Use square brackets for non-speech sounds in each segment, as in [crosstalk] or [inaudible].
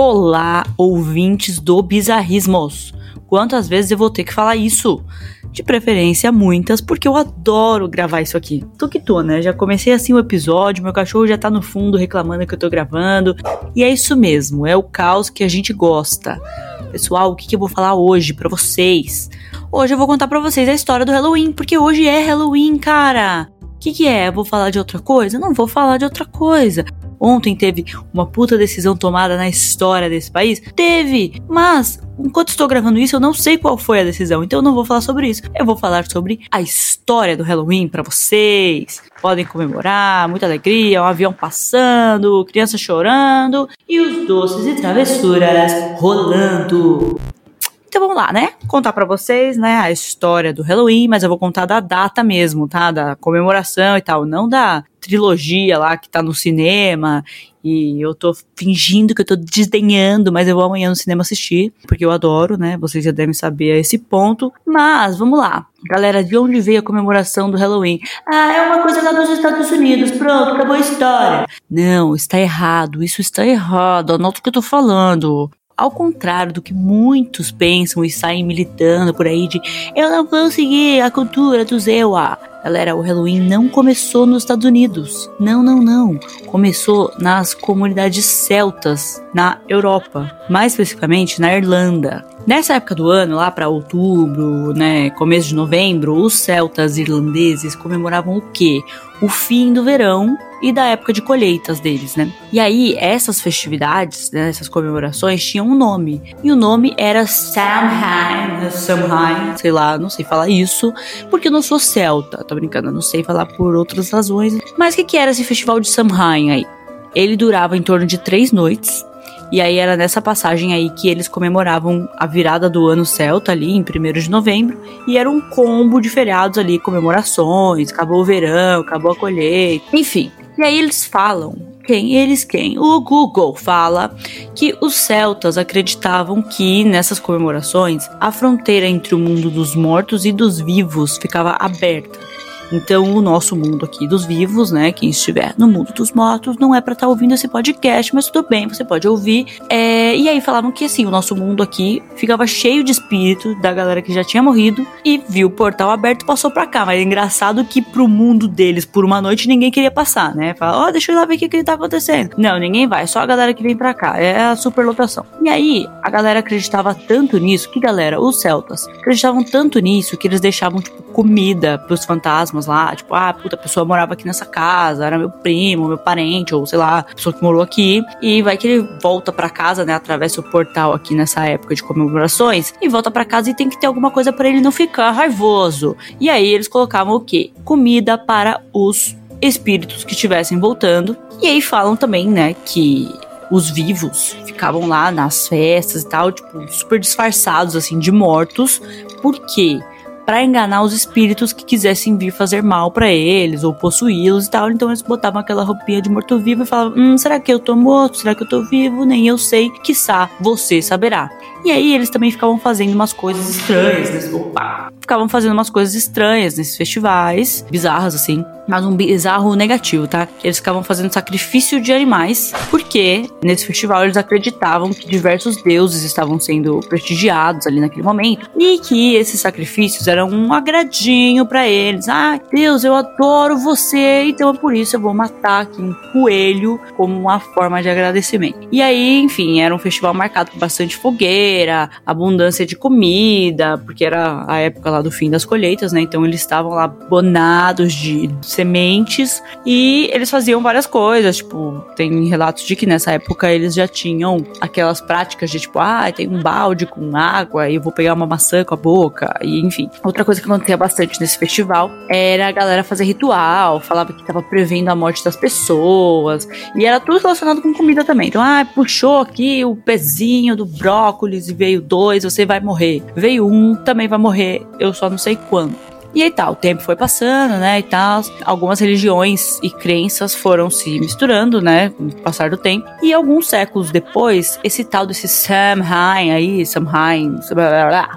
Olá, ouvintes do Bizarrismos. Quantas vezes eu vou ter que falar isso? De preferência, muitas, porque eu adoro gravar isso aqui. Tô que tô, né? Já comecei assim o episódio, meu cachorro já tá no fundo reclamando que eu tô gravando. E é isso mesmo, é o caos que a gente gosta. Pessoal, o que, que eu vou falar hoje para vocês? Hoje eu vou contar para vocês a história do Halloween, porque hoje é Halloween, cara. O que, que é? Vou falar de outra coisa? Não vou falar de outra coisa. Ontem teve uma puta decisão tomada na história desse país? Teve! Mas, enquanto estou gravando isso, eu não sei qual foi a decisão, então eu não vou falar sobre isso. Eu vou falar sobre a história do Halloween para vocês. Podem comemorar, muita alegria, um avião passando, criança chorando e os doces e travessuras rolando. Então vamos lá, né? Contar para vocês, né, a história do Halloween, mas eu vou contar da data mesmo, tá? Da comemoração e tal, não da trilogia lá que tá no cinema e eu tô fingindo que eu tô desdenhando, mas eu vou amanhã no cinema assistir, porque eu adoro, né? Vocês já devem saber a esse ponto. Mas vamos lá. Galera, de onde veio a comemoração do Halloween? Ah, é uma coisa lá dos Estados Unidos. Pronto, acabou a história. Não, está errado. Isso está errado. Anota o que eu tô falando. Ao contrário do que muitos pensam e saem militando por aí de eu não vou seguir a cultura do Zewa. Galera, o Halloween não começou nos Estados Unidos. Não, não, não. Começou nas comunidades celtas na Europa, mais especificamente na Irlanda. Nessa época do ano, lá para outubro, né, começo de novembro, os celtas irlandeses comemoravam o quê? O fim do verão e da época de colheitas deles, né? E aí, essas festividades, né, essas comemorações tinham um nome. E o nome era Samhain, Samhain, sei lá, não sei falar isso, porque eu não sou celta, tô brincando, eu não sei falar por outras razões. Mas o que, que era esse festival de Samhain aí? Ele durava em torno de três noites, e aí era nessa passagem aí que eles comemoravam a virada do ano celta ali, em 1 de novembro. E era um combo de feriados ali, comemorações, acabou o verão, acabou a colheita, enfim. E aí eles falam, quem? Eles quem? O Google fala que os celtas acreditavam que nessas comemorações a fronteira entre o mundo dos mortos e dos vivos ficava aberta. Então, o nosso mundo aqui dos vivos, né? Quem estiver no mundo dos mortos, não é para estar tá ouvindo esse podcast, mas tudo bem, você pode ouvir. É, e aí falavam que assim, o nosso mundo aqui ficava cheio de espírito da galera que já tinha morrido e viu o portal aberto e passou pra cá. Mas é engraçado que pro mundo deles, por uma noite, ninguém queria passar, né? Fala, ó, oh, deixa eu ir lá ver o que, que tá acontecendo. Não, ninguém vai, só a galera que vem pra cá. É a superlotação. E aí, a galera acreditava tanto nisso que, galera, os celtas acreditavam tanto nisso que eles deixavam, tipo, comida pros fantasmas fantasmas lá, tipo, ah, puta, a pessoa morava aqui nessa casa, era meu primo, meu parente, ou sei lá, pessoa que morou aqui. E vai que ele volta para casa, né, atravessa o portal aqui nessa época de comemorações, e volta para casa e tem que ter alguma coisa para ele não ficar raivoso. E aí eles colocavam o quê? Comida para os espíritos que estivessem voltando. E aí falam também, né, que os vivos ficavam lá nas festas e tal, tipo, super disfarçados, assim, de mortos. Por quê? Para enganar os espíritos que quisessem vir fazer mal para eles ou possuí-los e tal. Então eles botavam aquela roupinha de morto-vivo e falavam: Hum, será que eu tô morto? Será que eu tô vivo? Nem eu sei. Quiçá você saberá. E aí eles também ficavam fazendo umas coisas estranhas, né? Opa! Ficavam fazendo umas coisas estranhas nesses festivais, bizarras assim, mas um bizarro negativo, tá? Eles ficavam fazendo sacrifício de animais, porque nesse festival eles acreditavam que diversos deuses estavam sendo prestigiados ali naquele momento e que esses sacrifícios eram um agradinho para eles. Ah, Deus, eu adoro você, então é por isso eu vou matar aqui um coelho como uma forma de agradecimento. E aí, enfim, era um festival marcado por bastante fogueira abundância de comida, porque era a época lá do fim das colheitas, né? Então eles estavam lá bonados de sementes e eles faziam várias coisas, tipo, tem relatos de que nessa época eles já tinham aquelas práticas de tipo, ah, tem um balde com água e eu vou pegar uma maçã com a boca, e enfim. Outra coisa que acontecia bastante nesse festival era a galera fazer ritual, falava que tava prevendo a morte das pessoas, e era tudo relacionado com comida também. Então, ah, puxou aqui o pezinho do brócolis e veio dois, você vai morrer. Veio um, também vai morrer. Eu só não sei quando. E aí tá, o tempo foi passando, né, e tal. Algumas religiões e crenças foram se misturando, né, com o passar do tempo. E alguns séculos depois, esse tal desse Samhain aí, Samhain,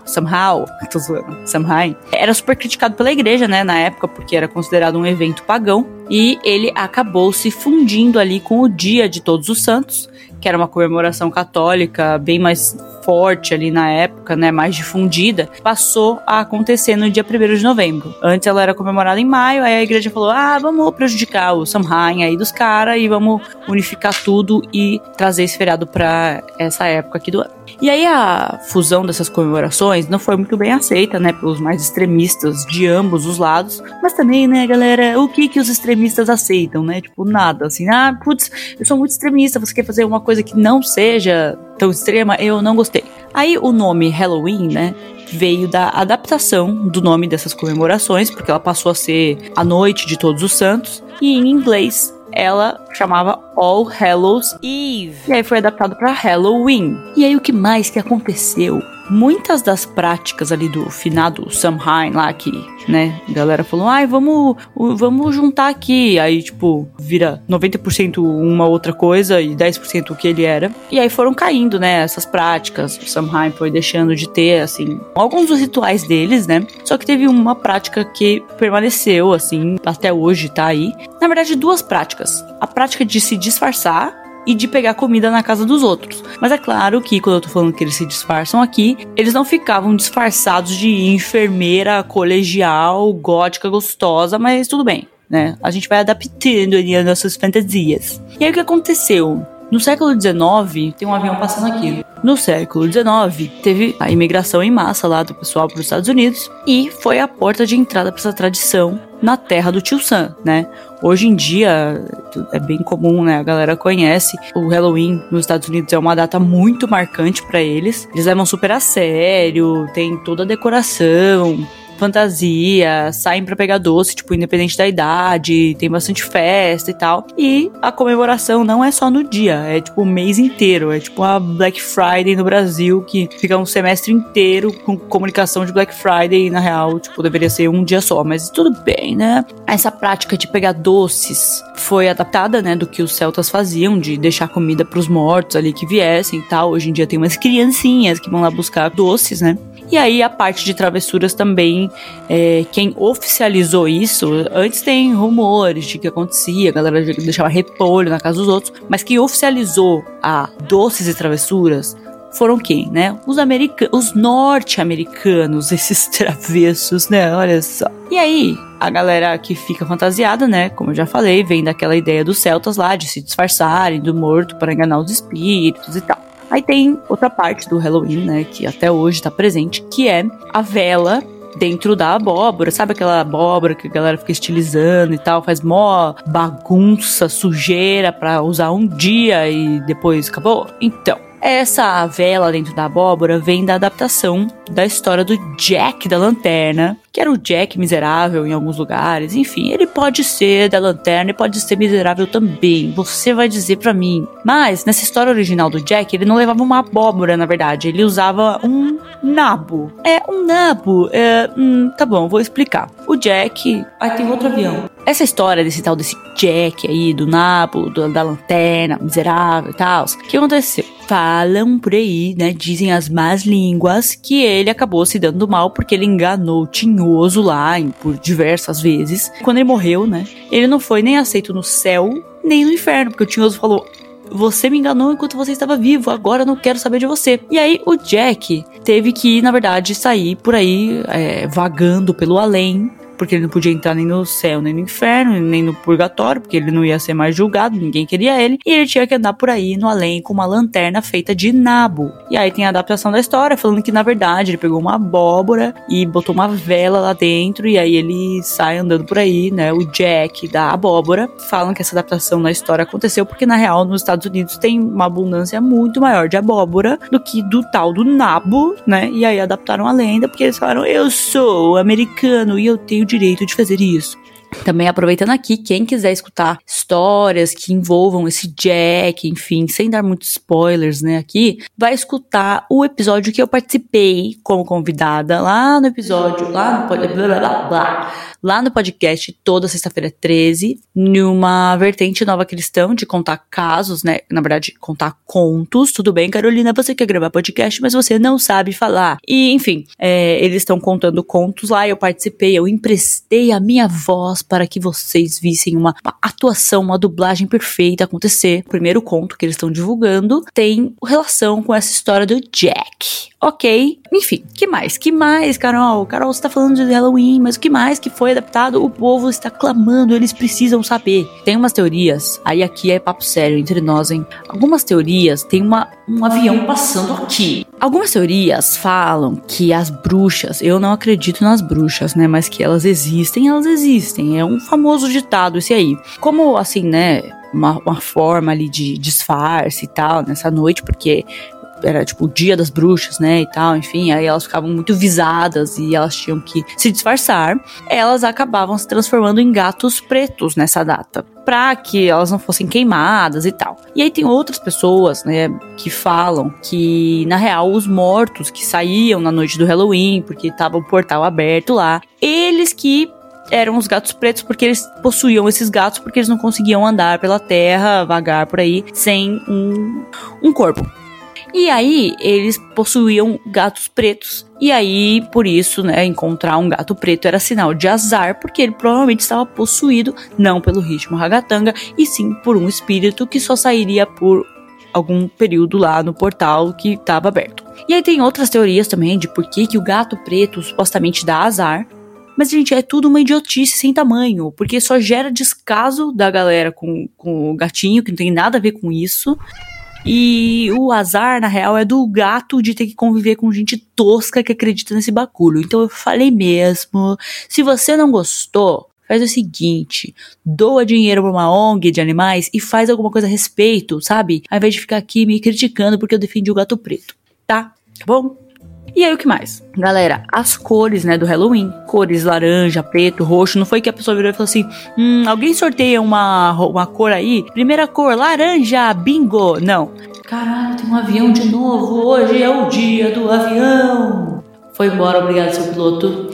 somehow, [laughs] tô zoando, Samhain, era super criticado pela igreja, né, na época, porque era considerado um evento pagão. E ele acabou se fundindo ali com o dia de Todos os Santos, que era uma comemoração católica bem mais forte ali na época, né, mais difundida, passou a acontecer no dia 1 de novembro. Antes ela era comemorada em maio, aí a igreja falou: "Ah, vamos prejudicar o Samhain aí dos caras e vamos unificar tudo e trazer esse feriado para essa época aqui do ano". E aí a fusão dessas comemorações não foi muito bem aceita, né, pelos mais extremistas de ambos os lados, mas também, né, galera, o que que os extremistas aceitam, né? Tipo, nada, assim, ah, putz, eu sou muito extremista, você quer fazer uma coisa que não seja tão extrema, eu não gostei. Aí o nome Halloween, né, veio da adaptação do nome dessas comemorações, porque ela passou a ser a noite de Todos os Santos, e em inglês ela chamava All Hallows Eve. E aí foi adaptado para Halloween. E aí o que mais que aconteceu? Muitas das práticas ali do finado Samhain lá que, né, a galera falou: "Ai, vamos, vamos juntar aqui". Aí, tipo, vira 90% uma outra coisa e 10% o que ele era. E aí foram caindo, né, essas práticas. O Samhain foi deixando de ter assim alguns dos rituais deles, né? Só que teve uma prática que permaneceu assim até hoje tá aí. Na verdade, duas práticas. A prática de se disfarçar e de pegar comida na casa dos outros. Mas é claro que quando eu tô falando que eles se disfarçam aqui, eles não ficavam disfarçados de enfermeira colegial, gótica, gostosa, mas tudo bem, né? A gente vai adaptando ali as nossas fantasias. E aí o que aconteceu? No século XIX, tem um avião passando aqui. No século XIX, teve a imigração em massa lá do pessoal para os Estados Unidos e foi a porta de entrada para essa tradição na terra do tio Sam, né? Hoje em dia é bem comum, né? A galera conhece o Halloween nos Estados Unidos é uma data muito marcante para eles. Eles levam super a sério, tem toda a decoração, fantasia, saem para pegar doce, tipo, independente da idade, tem bastante festa e tal. E a comemoração não é só no dia, é tipo o mês inteiro. É tipo a Black Friday no Brasil, que fica um semestre inteiro com comunicação de Black Friday e na real, tipo, deveria ser um dia só, mas tudo bem, né? Essa prática de pegar doces foi adaptada, né, do que os celtas faziam, de deixar comida para os mortos ali que viessem e tal. Hoje em dia tem umas criancinhas que vão lá buscar doces, né? E aí a parte de travessuras também, é, quem oficializou isso, antes tem rumores de que acontecia, a galera deixava repolho na casa dos outros, mas quem oficializou a doces e travessuras foram quem, né? Os americanos, os norte-americanos, [laughs] esses travessos, né? Olha só. E aí, a galera que fica fantasiada, né? Como eu já falei, vem daquela ideia dos celtas lá de se disfarçarem do morto para enganar os espíritos e tal. Aí tem outra parte do Halloween, né, que até hoje está presente, que é a vela dentro da abóbora, sabe aquela abóbora que a galera fica estilizando e tal, faz mó bagunça, sujeira para usar um dia e depois acabou? Então, essa vela dentro da abóbora vem da adaptação da história do Jack da Lanterna, que era o Jack miserável em alguns lugares. Enfim, ele pode ser da Lanterna e pode ser miserável também. Você vai dizer para mim. Mas nessa história original do Jack, ele não levava uma abóbora, na verdade. Ele usava um nabo. É, um nabo. É, hum, tá bom, vou explicar. O Jack. Aí tem outro avião. Essa história desse tal desse Jack aí, do nabo, do, da lanterna, miserável e tal. O que aconteceu? Falam por aí, né? Dizem as más línguas que ele acabou se dando mal porque ele enganou o Tinhoso lá por diversas vezes. Quando ele morreu, né? Ele não foi nem aceito no céu nem no inferno, porque o Tinhoso falou: você me enganou enquanto você estava vivo, agora eu não quero saber de você. E aí o Jack teve que, na verdade, sair por aí é, vagando pelo além porque ele não podia entrar nem no céu, nem no inferno, nem no purgatório, porque ele não ia ser mais julgado, ninguém queria ele, e ele tinha que andar por aí no além com uma lanterna feita de nabo. E aí tem a adaptação da história, falando que na verdade ele pegou uma abóbora e botou uma vela lá dentro, e aí ele sai andando por aí, né? O Jack da abóbora. Falam que essa adaptação na história aconteceu porque na real nos Estados Unidos tem uma abundância muito maior de abóbora do que do tal do nabo, né? E aí adaptaram a lenda porque eles falaram: eu sou americano e eu tenho direito de fazer isso. Também aproveitando aqui, quem quiser escutar histórias que envolvam esse Jack, enfim, sem dar muitos spoilers, né, aqui, vai escutar o episódio que eu participei como convidada lá no episódio, lá no, blá, blá, blá, lá no podcast toda sexta-feira 13, numa vertente nova cristão de contar casos, né, na verdade, contar contos. Tudo bem, Carolina, você quer gravar podcast, mas você não sabe falar. E, enfim, é, eles estão contando contos lá, eu participei, eu emprestei a minha voz para que vocês vissem uma, uma atuação, uma dublagem perfeita acontecer. O primeiro conto que eles estão divulgando tem relação com essa história do Jack. Ok. Enfim, que mais? Que mais, Carol? Carol, você tá falando de Halloween, mas o que mais que foi adaptado? O povo está clamando, eles precisam saber. Tem umas teorias, aí aqui é papo sério entre nós, hein? Algumas teorias tem uma, um avião passando aqui. Algumas teorias falam que as bruxas, eu não acredito nas bruxas, né? Mas que elas existem, elas existem. É um famoso ditado esse aí. Como assim, né? Uma, uma forma ali de disfarce e tal nessa noite, porque era tipo o dia das bruxas, né, e tal, enfim, aí elas ficavam muito visadas e elas tinham que se disfarçar. Elas acabavam se transformando em gatos pretos nessa data, para que elas não fossem queimadas e tal. E aí tem outras pessoas, né, que falam que na real os mortos que saíam na noite do Halloween, porque tava o portal aberto lá, eles que eram os gatos pretos porque eles possuíam esses gatos porque eles não conseguiam andar pela terra, vagar por aí sem um, um corpo. E aí eles possuíam gatos pretos. E aí, por isso, né, encontrar um gato preto era sinal de azar, porque ele provavelmente estava possuído não pelo ritmo ragatanga, e sim por um espírito que só sairia por algum período lá no portal que estava aberto. E aí tem outras teorias também de por que, que o gato preto supostamente dá azar. Mas, gente, é tudo uma idiotice sem tamanho, porque só gera descaso da galera com, com o gatinho, que não tem nada a ver com isso. E o azar, na real, é do gato de ter que conviver com gente tosca que acredita nesse bagulho. Então eu falei mesmo. Se você não gostou, faz o seguinte: doa dinheiro pra uma ONG de animais e faz alguma coisa a respeito, sabe? Ao invés de ficar aqui me criticando porque eu defendi o gato preto, tá? Tá bom? E aí o que mais? Galera, as cores, né, do Halloween. Cores laranja, preto, roxo. Não foi que a pessoa virou e falou assim: hum, alguém sorteia uma, uma cor aí? Primeira cor, laranja, bingo. Não. Caralho, tem um avião de novo. Hoje é o dia do avião. Foi embora, obrigado, seu piloto.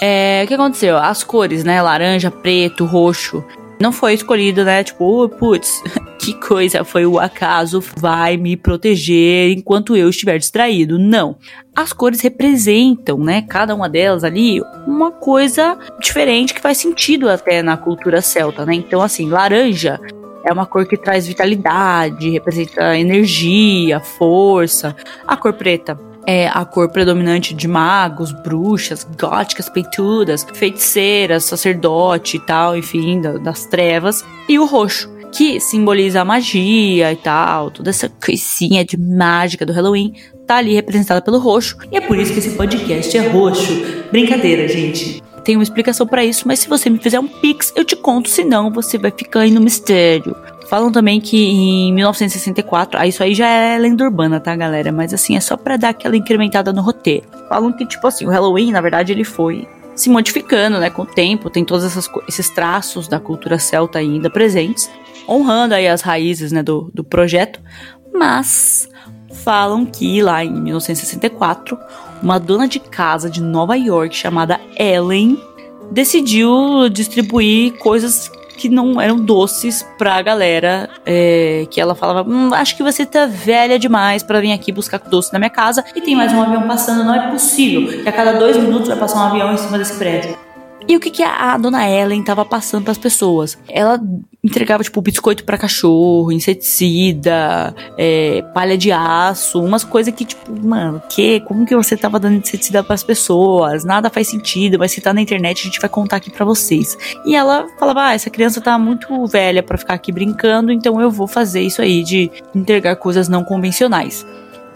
É, o que aconteceu? As cores, né? Laranja, preto, roxo. Não foi escolhido, né? Tipo, oh, putz, [laughs] que coisa, foi o acaso vai me proteger enquanto eu estiver distraído. Não. As cores representam, né, cada uma delas ali, uma coisa diferente que faz sentido até na cultura celta, né? Então, assim, laranja é uma cor que traz vitalidade, representa energia, força. A cor preta é a cor predominante de magos, bruxas, góticas, peitudas, feiticeiras, sacerdote e tal, enfim, das trevas. E o roxo, que simboliza a magia e tal, toda essa coisinha de mágica do Halloween, tá ali representada pelo roxo, e é por isso que esse podcast é roxo. Brincadeira, gente. Tem uma explicação para isso, mas se você me fizer um pix, eu te conto, senão você vai ficar aí no mistério. Falam também que em 1964, ah, isso aí já é lenda urbana, tá, galera? Mas assim, é só para dar aquela incrementada no roteiro. Falam que, tipo assim, o Halloween, na verdade, ele foi se modificando, né, com o tempo, tem todos essas, esses traços da cultura celta ainda presentes honrando aí as raízes né, do, do projeto, mas falam que lá em 1964, uma dona de casa de Nova York chamada Ellen decidiu distribuir coisas que não eram doces pra galera, é, que ela falava, hum, acho que você tá velha demais para vir aqui buscar doce na minha casa e tem mais um avião passando, não é possível que a cada dois minutos vai passar um avião em cima desse prédio. E o que, que a, dona Ellen tava passando para as pessoas? Ela entregava, tipo, biscoito para cachorro, inseticida, é, palha de aço, umas coisas que, tipo, mano, que? Como que você tava dando inseticida para as pessoas? Nada faz sentido, mas se tá na internet a gente vai contar aqui para vocês. E ela falava: ah, essa criança tá muito velha para ficar aqui brincando, então eu vou fazer isso aí de entregar coisas não convencionais.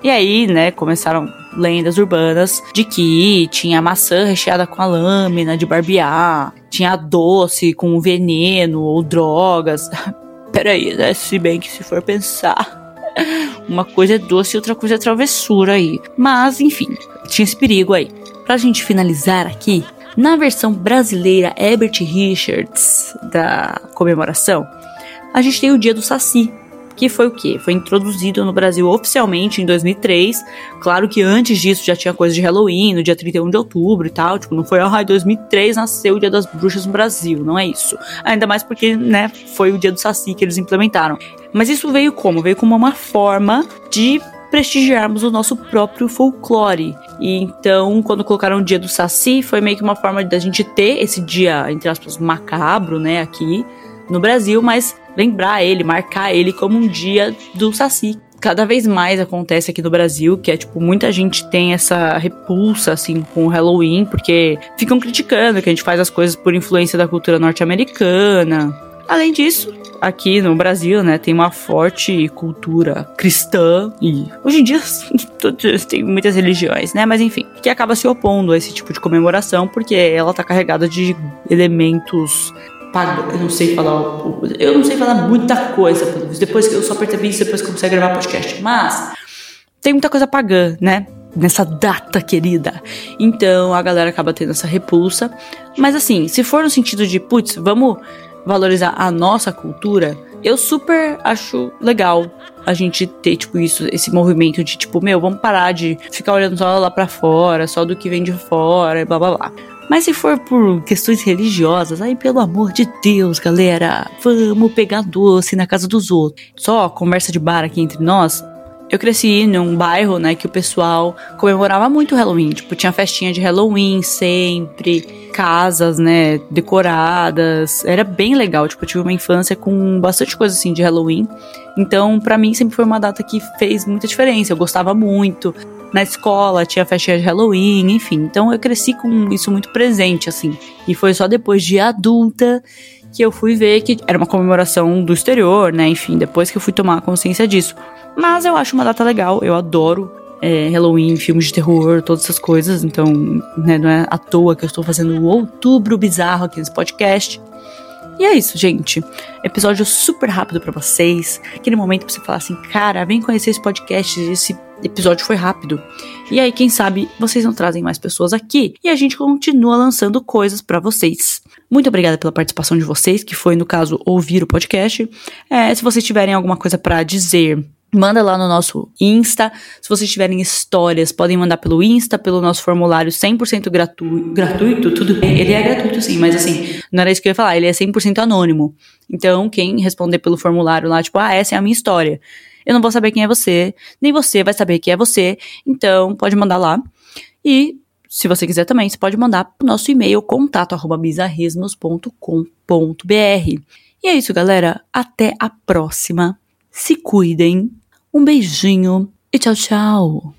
E aí, né, começaram lendas urbanas de que tinha maçã recheada com a lâmina de barbear, tinha doce com veneno ou drogas. [laughs] Peraí, né? Se bem que se for pensar, [laughs] uma coisa é doce e outra coisa é travessura aí. Mas, enfim, tinha esse perigo aí. Pra gente finalizar aqui, na versão brasileira Herbert Richards da comemoração, a gente tem o dia do Saci, que foi o que? Foi introduzido no Brasil oficialmente em 2003. Claro que antes disso já tinha coisa de Halloween, no dia 31 de outubro e tal. Tipo, não foi, ah, em 2003 nasceu o Dia das Bruxas no Brasil, não é isso. Ainda mais porque, né, foi o dia do Saci que eles implementaram. Mas isso veio como? Veio como uma forma de prestigiarmos o nosso próprio folclore. E então, quando colocaram o dia do Saci, foi meio que uma forma da gente ter esse dia, entre aspas, macabro, né, aqui no Brasil, mas lembrar ele, marcar ele como um dia do Saci. Cada vez mais acontece aqui no Brasil, que é tipo, muita gente tem essa repulsa, assim, com o Halloween, porque ficam criticando que a gente faz as coisas por influência da cultura norte-americana. Além disso, aqui no Brasil, né, tem uma forte cultura cristã e hoje em dia [laughs] tem muitas religiões, né, mas enfim, que acaba se opondo a esse tipo de comemoração porque ela tá carregada de elementos eu não sei falar, eu não sei falar muita coisa, depois que eu só percebi isso depois que comecei a gravar podcast, mas tem muita coisa pagã, né? Nessa data querida. Então a galera acaba tendo essa repulsa. Mas assim, se for no sentido de, putz, vamos valorizar a nossa cultura, eu super acho legal a gente ter, tipo, isso, esse movimento de, tipo, meu, vamos parar de ficar olhando só lá pra fora, só do que vem de fora e blá blá blá. Mas se for por questões religiosas, aí pelo amor de Deus, galera, vamos pegar doce na casa dos outros. Só conversa de bar aqui entre nós. Eu cresci num bairro, né, que o pessoal comemorava muito o Halloween. Tipo, tinha festinha de Halloween sempre, casas, né, decoradas. Era bem legal. Tipo, eu tive uma infância com bastante coisa assim de Halloween. Então, para mim sempre foi uma data que fez muita diferença. Eu gostava muito na escola tinha festinha de Halloween, enfim. Então eu cresci com isso muito presente, assim. E foi só depois de adulta que eu fui ver que era uma comemoração do exterior, né? Enfim, depois que eu fui tomar consciência disso. Mas eu acho uma data legal, eu adoro é, Halloween, filmes de terror, todas essas coisas. Então, né, não é à toa que eu estou fazendo o outubro bizarro aqui nesse podcast. E é isso, gente. Episódio super rápido para vocês. Aquele momento pra você falar assim, cara, vem conhecer esse podcast. Esse episódio foi rápido. E aí, quem sabe, vocês não trazem mais pessoas aqui e a gente continua lançando coisas para vocês. Muito obrigada pela participação de vocês, que foi, no caso, ouvir o podcast. É, se vocês tiverem alguma coisa para dizer Manda lá no nosso Insta. Se vocês tiverem histórias, podem mandar pelo Insta, pelo nosso formulário 100% gratuito. Gratuito? Tudo bem. Ele é gratuito sim, mas assim, não era isso que eu ia falar. Ele é 100% anônimo. Então, quem responder pelo formulário lá, tipo, ah, essa é a minha história. Eu não vou saber quem é você, nem você vai saber quem é você. Então, pode mandar lá. E se você quiser também, você pode mandar pro nosso e-mail contato@bizarrismos.com.br. E é isso, galera. Até a próxima. Se cuidem. Um beijinho e tchau, tchau.